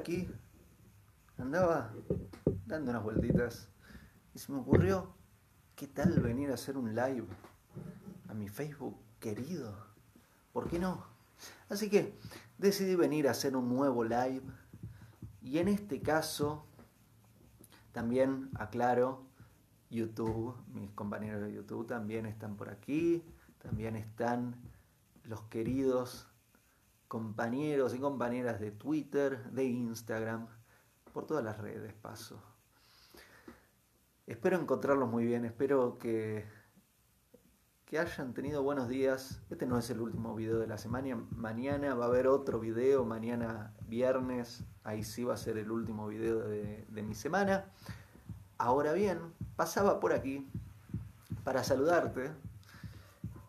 aquí, andaba dando unas vueltitas y se me ocurrió, ¿qué tal venir a hacer un live a mi Facebook querido? ¿Por qué no? Así que decidí venir a hacer un nuevo live y en este caso también aclaro, YouTube, mis compañeros de YouTube también están por aquí también están los queridos compañeros y compañeras de Twitter, de Instagram, por todas las redes paso. Espero encontrarlos muy bien, espero que, que hayan tenido buenos días. Este no es el último video de la semana, mañana va a haber otro video, mañana viernes, ahí sí va a ser el último video de, de mi semana. Ahora bien, pasaba por aquí para saludarte,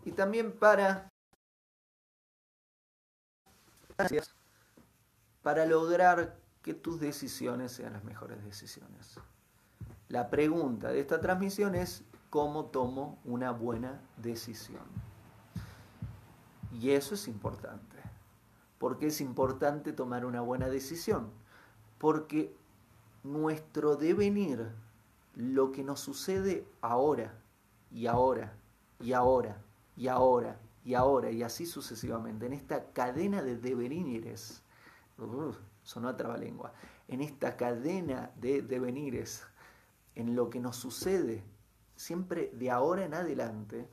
y también para para lograr que tus decisiones sean las mejores decisiones. La pregunta de esta transmisión es cómo tomo una buena decisión. Y eso es importante. ¿Por qué es importante tomar una buena decisión? Porque nuestro devenir, lo que nos sucede ahora y ahora y ahora y ahora, y ahora, y así sucesivamente, en esta cadena de devenires, uh, sonó a trabalengua, en esta cadena de devenires, en lo que nos sucede siempre de ahora en adelante,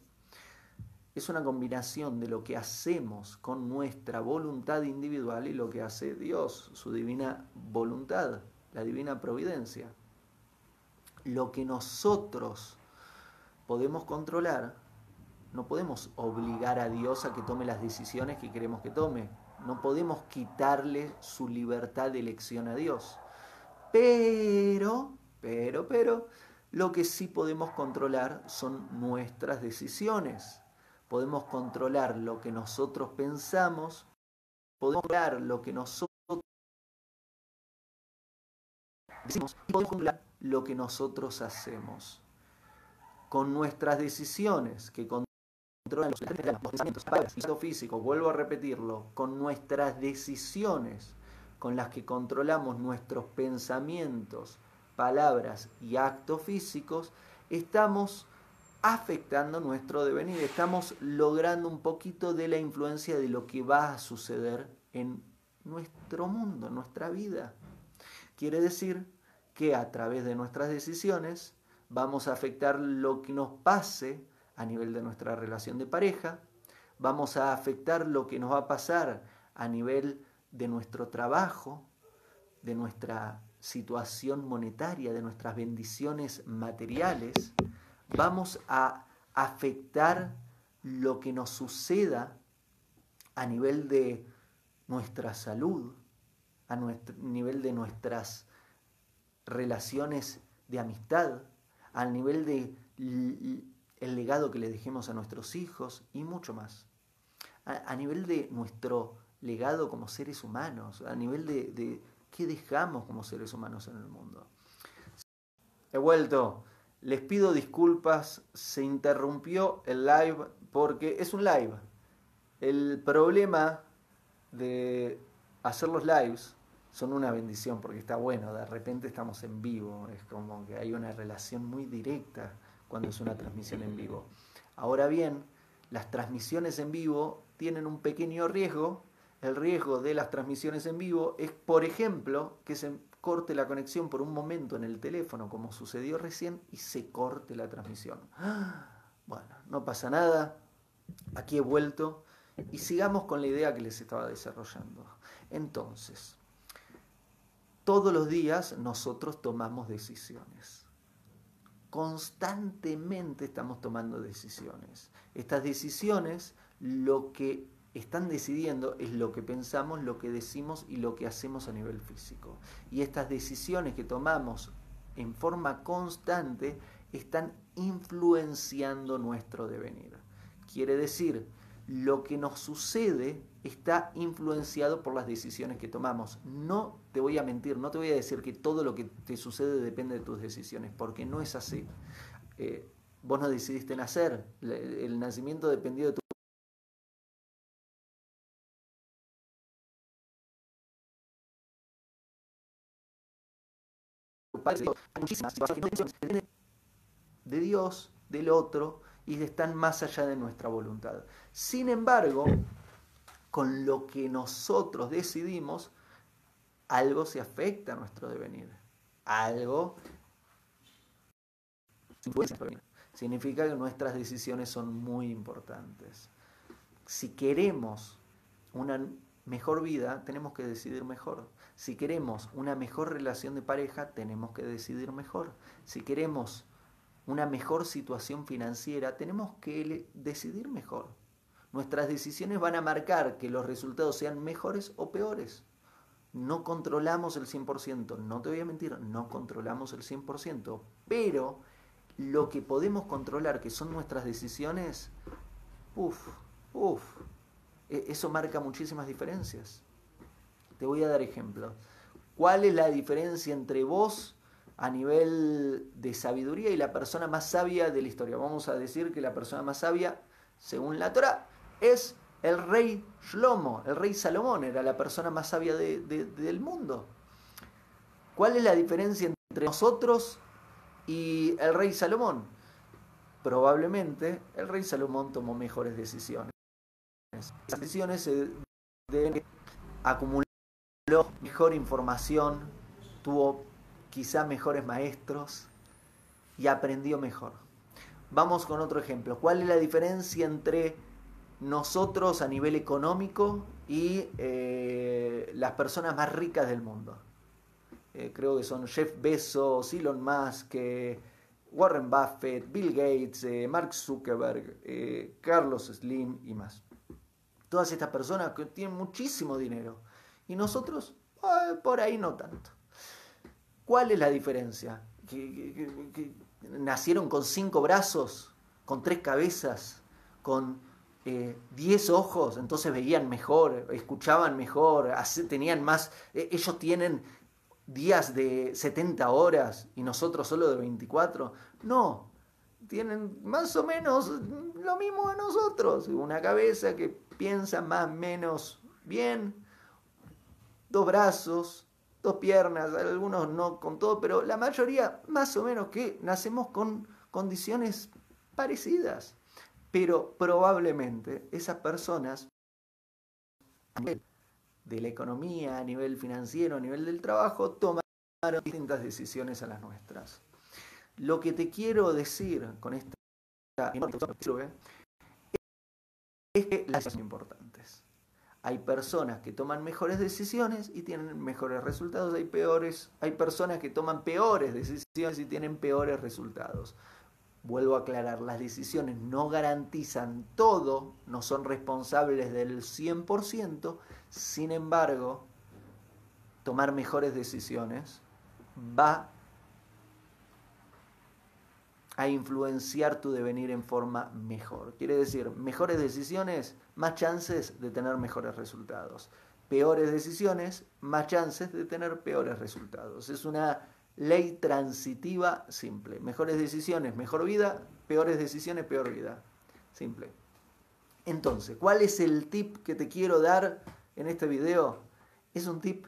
es una combinación de lo que hacemos con nuestra voluntad individual y lo que hace Dios, su divina voluntad, la divina providencia. Lo que nosotros podemos controlar no podemos obligar a Dios a que tome las decisiones que queremos que tome. No podemos quitarle su libertad de elección a Dios. Pero, pero, pero, lo que sí podemos controlar son nuestras decisiones. Podemos controlar lo que nosotros pensamos, podemos controlar lo que nosotros decimos y podemos controlar lo que nosotros hacemos. Con nuestras decisiones, que controlan los pensamientos, palabras, físico, vuelvo a repetirlo, con nuestras decisiones, con las que controlamos nuestros pensamientos, palabras y actos físicos, estamos afectando nuestro devenir, estamos logrando un poquito de la influencia de lo que va a suceder en nuestro mundo, en nuestra vida. Quiere decir que a través de nuestras decisiones vamos a afectar lo que nos pase a nivel de nuestra relación de pareja, vamos a afectar lo que nos va a pasar a nivel de nuestro trabajo, de nuestra situación monetaria, de nuestras bendiciones materiales, vamos a afectar lo que nos suceda a nivel de nuestra salud, a nuestro, nivel de nuestras relaciones de amistad, al nivel de el legado que le dejemos a nuestros hijos y mucho más. A, nivel de nuestro legado como seres humanos, a nivel de, de qué dejamos como seres humanos en el mundo. He vuelto. Les pido disculpas, se interrumpió el live porque es un live. El problema de hacer los lives son una bendición porque está bueno, de repente estamos en vivo, es como que hay una relación muy directa cuando es una transmisión en vivo. Ahora bien, las transmisiones en vivo tienen un pequeño riesgo. El riesgo de las transmisiones en vivo es, por ejemplo, que se corte la conexión por un momento en el teléfono, como sucedió recién, y se corte la transmisión. Bueno, no pasa nada. Aquí he vuelto y sigamos con la idea que les estaba desarrollando. Entonces, todos los días nosotros tomamos decisiones constantemente estamos tomando decisiones. Estas decisiones lo que están decidiendo es lo que pensamos, lo que decimos y lo que hacemos a nivel físico. Y estas decisiones que tomamos en forma constante están influenciando nuestro devenir. Quiere decir, lo que nos sucede está influenciado por las decisiones que tomamos. No te voy a mentir, no te voy a decir que todo lo que te sucede depende de tus decisiones, porque no es así. Eh, vos no decidiste nacer, el nacimiento dependió de tu... de Dios, del otro, y están más allá de nuestra voluntad. Sin embargo, con lo que nosotros decidimos, algo se afecta a nuestro devenir. Algo significa que nuestras decisiones son muy importantes. Si queremos una mejor vida, tenemos que decidir mejor. Si queremos una mejor relación de pareja, tenemos que decidir mejor. Si queremos una mejor situación financiera, tenemos que decidir mejor. Nuestras decisiones van a marcar que los resultados sean mejores o peores. No controlamos el 100%, no te voy a mentir, no controlamos el 100%, pero lo que podemos controlar, que son nuestras decisiones, uff, uff, e, eso marca muchísimas diferencias. Te voy a dar ejemplos. ¿Cuál es la diferencia entre vos a nivel de sabiduría y la persona más sabia de la historia? Vamos a decir que la persona más sabia, según la Torah, es el rey Shlomo, el rey Salomón, era la persona más sabia del mundo. ¿Cuál es la diferencia entre nosotros y el rey Salomón? Probablemente el rey Salomón tomó mejores decisiones. Las decisiones se deben acumuló mejor información, tuvo quizá mejores maestros y aprendió mejor. Vamos con otro ejemplo. ¿Cuál es la diferencia entre nosotros a nivel económico y eh, las personas más ricas del mundo. Eh, creo que son Jeff Bezos, Elon Musk, eh, Warren Buffett, Bill Gates, Mark Zuckerberg, Carlos Slim y más. Todas estas personas que tienen muchísimo dinero. Y nosotros, por ahí no tanto. ¿Cuál es la diferencia? que nacieron con cinco brazos, con tres cabezas, con 10 ojos, entonces veían mejor, escuchaban mejor, tenían más, e, ellos tienen días de 70 horas y nosotros solo de 24. No, tienen más o menos lo mismo a nosotros, una cabeza que piensa más o menos bien, dos brazos, dos piernas, algunos no con todo, pero la mayoría más o menos que nacemos con condiciones parecidas. Pero probablemente esas personas, a nivel de la economía, a nivel financiero, a nivel del trabajo, tomaron distintas decisiones a las nuestras. Lo que te quiero decir con esta es que las son importantes. Hay personas que toman mejores decisiones y tienen mejores resultados, hay peores, hay personas que toman peores decisiones y tienen peores resultados. Vuelvo a aclarar, las decisiones no garantizan todo, no son responsables del 100%, sin embargo, tomar mejores decisiones va a influenciar tu devenir en forma mejor. Quiere decir, mejores decisiones, más chances de tener mejores resultados. Peores decisiones, más chances de tener peores resultados. Es una Ley transitiva simple. Mejores decisiones, mejor vida. Peores decisiones, peor vida. Simple. Entonces, ¿cuál es el tip que te quiero dar en este video? Es un tip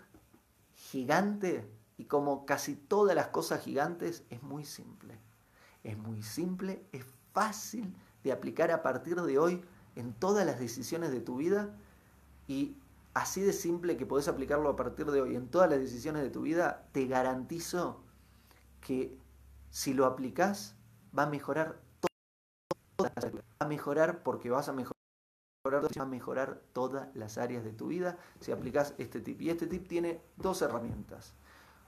gigante y como casi todas las cosas gigantes es muy simple. Es muy simple, es fácil de aplicar a partir de hoy en todas las decisiones de tu vida y así de simple que podés aplicarlo a partir de hoy en todas las decisiones de tu vida, te garantizo que si lo aplicas va a mejorar todas las áreas. Va a mejorar porque vas a mejorar va a mejorar todas las áreas de tu vida si aplicas este tip. Y este tip tiene dos herramientas.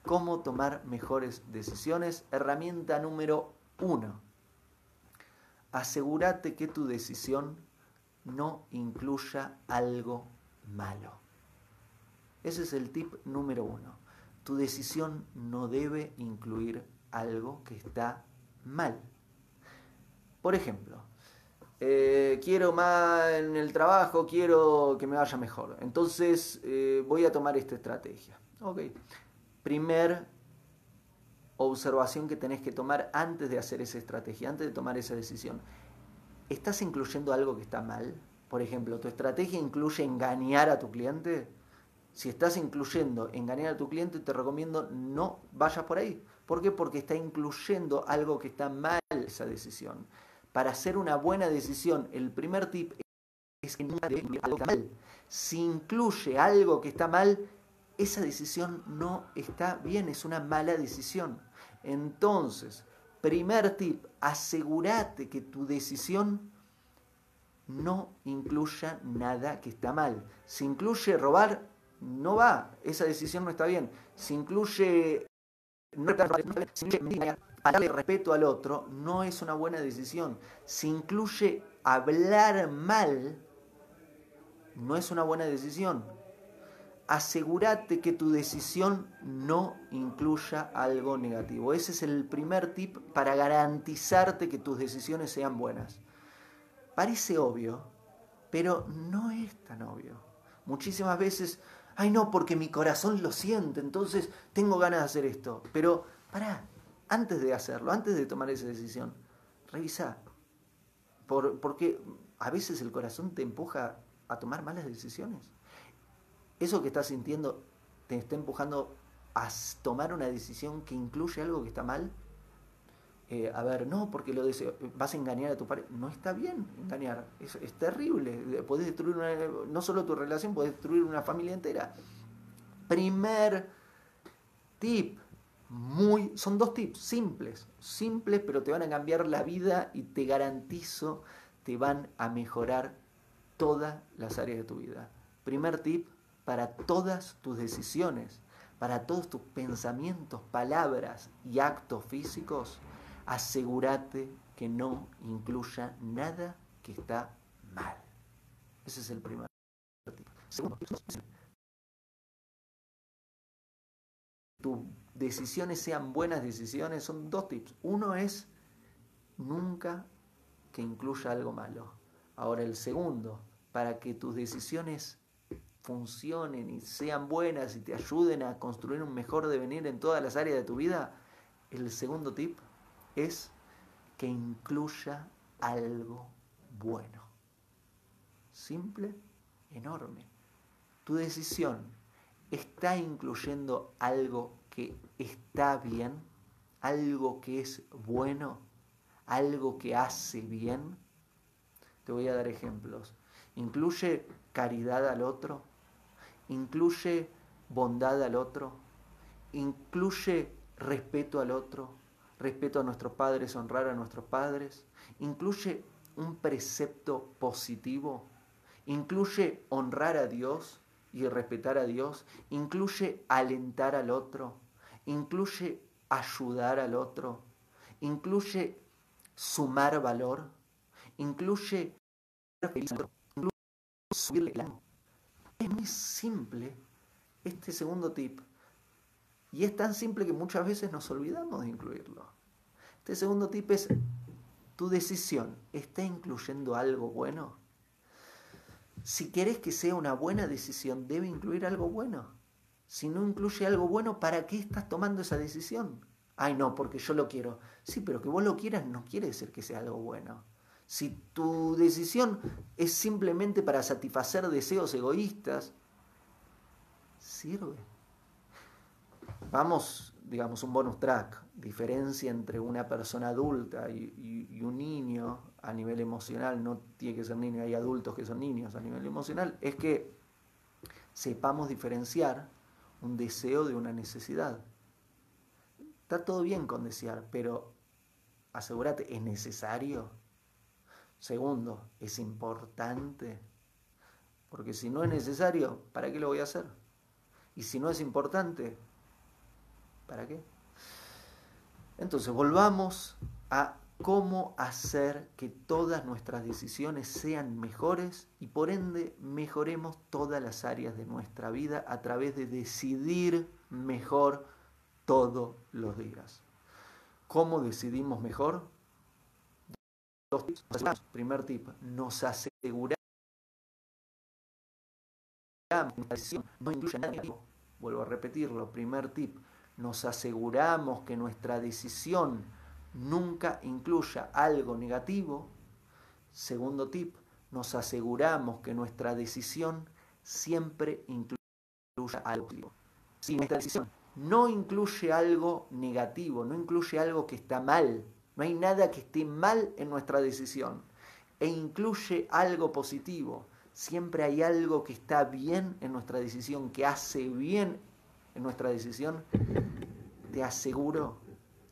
Cómo tomar mejores decisiones. Herramienta número uno. Asegúrate que tu decisión no incluya algo malo. Ese es el tip número uno. Tu decisión no debe incluir algo que está mal. Por ejemplo, eh, quiero más en el trabajo, quiero que me vaya mejor. Entonces eh, voy a tomar esta estrategia. Ok. Primer observación que tenés que tomar antes de hacer esa estrategia, antes de tomar esa decisión. ¿Estás incluyendo algo que está mal? Por ejemplo, ¿tu estrategia incluye engañar a tu cliente? Si estás incluyendo engañar a tu cliente, te recomiendo no vayas por ahí. ¿Por qué? Porque está incluyendo algo que está mal esa decisión. Para hacer una buena decisión, el primer tip es que no debe algo que está mal. Si incluye algo que está mal, esa decisión no está bien, es una mala decisión. Entonces, primer tip, asegúrate que tu decisión no incluya nada que está mal. Si incluye robar, no va, esa decisión no está bien. Si incluye darle respeto al otro, no es una buena decisión. Si incluye hablar mal, no es una buena decisión. Asegúrate que tu decisión no incluya algo negativo. Ese es el primer tip para garantizarte que tus decisiones sean buenas. Parece obvio, pero no es tan obvio. Muchísimas veces, ay no, porque mi corazón lo siente, entonces tengo ganas de hacer esto. Pero, pará, antes de hacerlo, antes de tomar esa decisión, revisa. Por, porque a veces el corazón te empuja a tomar malas decisiones. Eso que estás sintiendo te está empujando a tomar una decisión que incluye algo que está mal eh, a ver, no, porque lo deseo, vas a engañar a tu pareja. No está bien engañar, es, terrible. Puedes destruir no solo tu relación, puedes destruir una familia entera. Primer tip, muy, son dos tips simples, simples, pero te van a cambiar la vida y te garantizo, te van a mejorar todas las áreas de tu vida. Primer tip para todas tus decisiones, para todos tus pensamientos, palabras y actos físicos asegúrate que no incluya nada que está mal. Ese es el primer tipo. Segundo, tus decisiones sean buenas decisiones, son dos tips. Uno es nunca que incluya algo malo. Ahora el segundo, para que tus decisiones funcionen y sean buenas y te ayuden a construir un mejor devenir en todas las áreas de tu vida, el segundo tip es que incluya algo bueno. Simple, enorme. Tu decisión está incluyendo algo que está bien, algo que es bueno, algo que hace bien. Te voy a dar ejemplos. Incluye caridad al otro, incluye bondad al otro, incluye respeto al otro, respeto a nuestros padres, honrar a nuestros padres, incluye un precepto positivo, incluye honrar a Dios y respetar a Dios, incluye alentar al otro, incluye ayudar al otro, incluye sumar valor, incluye, incluye subirle el ánimo. Es muy simple este segundo tip y es tan simple que muchas veces nos olvidamos de incluirlo. Este segundo tip es, ¿tu decisión está incluyendo algo bueno? Si querés que sea una buena decisión, debe incluir algo bueno. Si no incluye algo bueno, ¿para qué estás tomando esa decisión? Ay, no, porque yo lo quiero. Sí, pero que vos lo quieras no quiere decir que sea algo bueno. Si tu decisión es simplemente para satisfacer deseos egoístas, sirve. Vamos, digamos, un bonus track. Diferencia entre una persona adulta y, un niño a nivel emocional, no tiene que ser niño, hay adultos que son niños a nivel emocional, es que sepamos diferenciar un deseo de una necesidad. Está todo bien con desear, pero asegúrate, ¿es necesario? Segundo, ¿es importante? Porque si no es necesario, ¿para qué lo voy a hacer? Y si no es importante, ¿Para qué? Entonces, volvamos a cómo hacer que todas nuestras decisiones sean mejores y por ende mejoremos todas las áreas de nuestra vida a través de decidir mejor todos los días. ¿Cómo decidimos mejor? Dos tips. Primer tip, nos aseguramos no incluye nada negativo. Vuelvo a repetirlo. Primer tip, nos aseguramos que nuestra decisión nunca incluya algo negativo. Segundo tip, nos aseguramos que nuestra decisión siempre incluya algo positivo. Si nuestra decisión no incluye algo negativo, no incluye algo que está mal. No hay nada que esté mal en nuestra decisión. E incluye algo positivo. Siempre hay algo que está bien en nuestra decisión, que hace bien en nuestra decisión. Te aseguro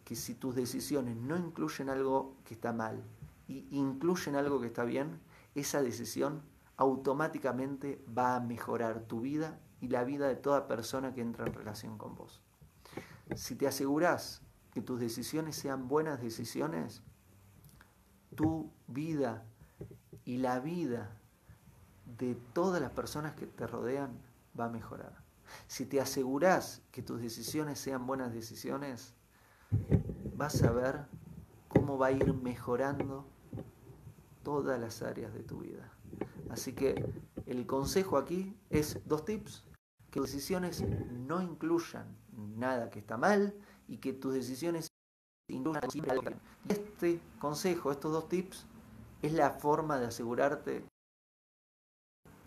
que si tus decisiones no incluyen algo que está mal y incluyen algo que está bien, esa decisión automáticamente va a mejorar tu vida y la vida de toda persona que entra en relación con vos. Si te aseguras que tus decisiones sean buenas decisiones, tu vida y la vida de todas las personas que te rodean va a mejorar. Si te aseguras que tus decisiones sean buenas decisiones, vas a ver cómo va a ir mejorando todas las áreas de tu vida. Así que el consejo aquí es dos tips que tus decisiones no incluyan nada que está mal y que tus decisiones bien. Este consejo, estos dos tips, es la forma de asegurarte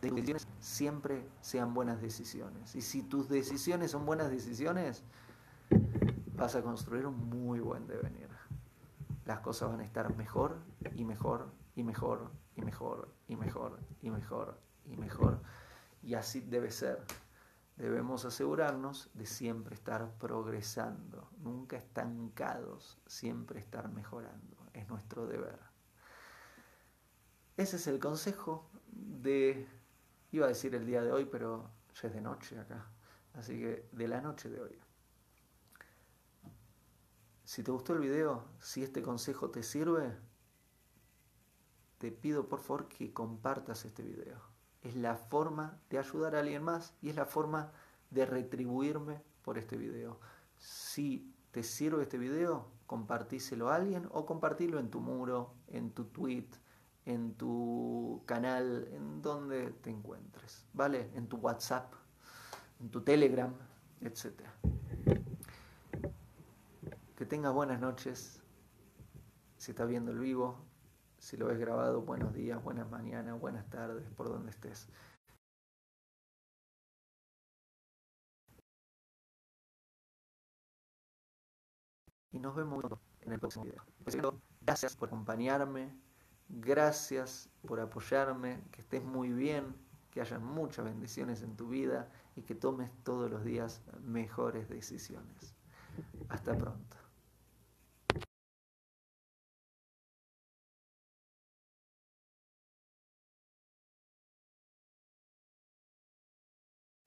de que tus decisiones siempre sean buenas decisiones. Y si tus decisiones son buenas decisiones, vas a construir un muy buen devenir. Las cosas van a estar mejor y mejor y mejor y mejor y mejor y mejor y mejor. Y así debe ser debemos asegurarnos de siempre estar progresando, nunca estancados, siempre estar mejorando. Es nuestro deber. Ese es el consejo de, iba a decir el día de hoy, pero ya es de noche acá, así que de la noche de hoy. Si te gustó el video, si este consejo te sirve, te pido por favor que compartas este video es la forma de ayudar a alguien más y es la forma de retribuirme por este video. Si te sirve este video, compartíselo a alguien o compartilo en tu muro, en tu tweet, en tu canal, en donde te encuentres, ¿vale? En tu WhatsApp, en tu Telegram, etc. Que tengas buenas noches. Si estás viendo el vivo, si lo ves grabado, buenos días, buenas mañanas, buenas tardes, por donde estés. Y nos vemos en el próximo video. Gracias por acompañarme, gracias por apoyarme, que estés muy bien, que haya muchas bendiciones en tu vida y que tomes todos los días mejores decisiones. Hasta pronto.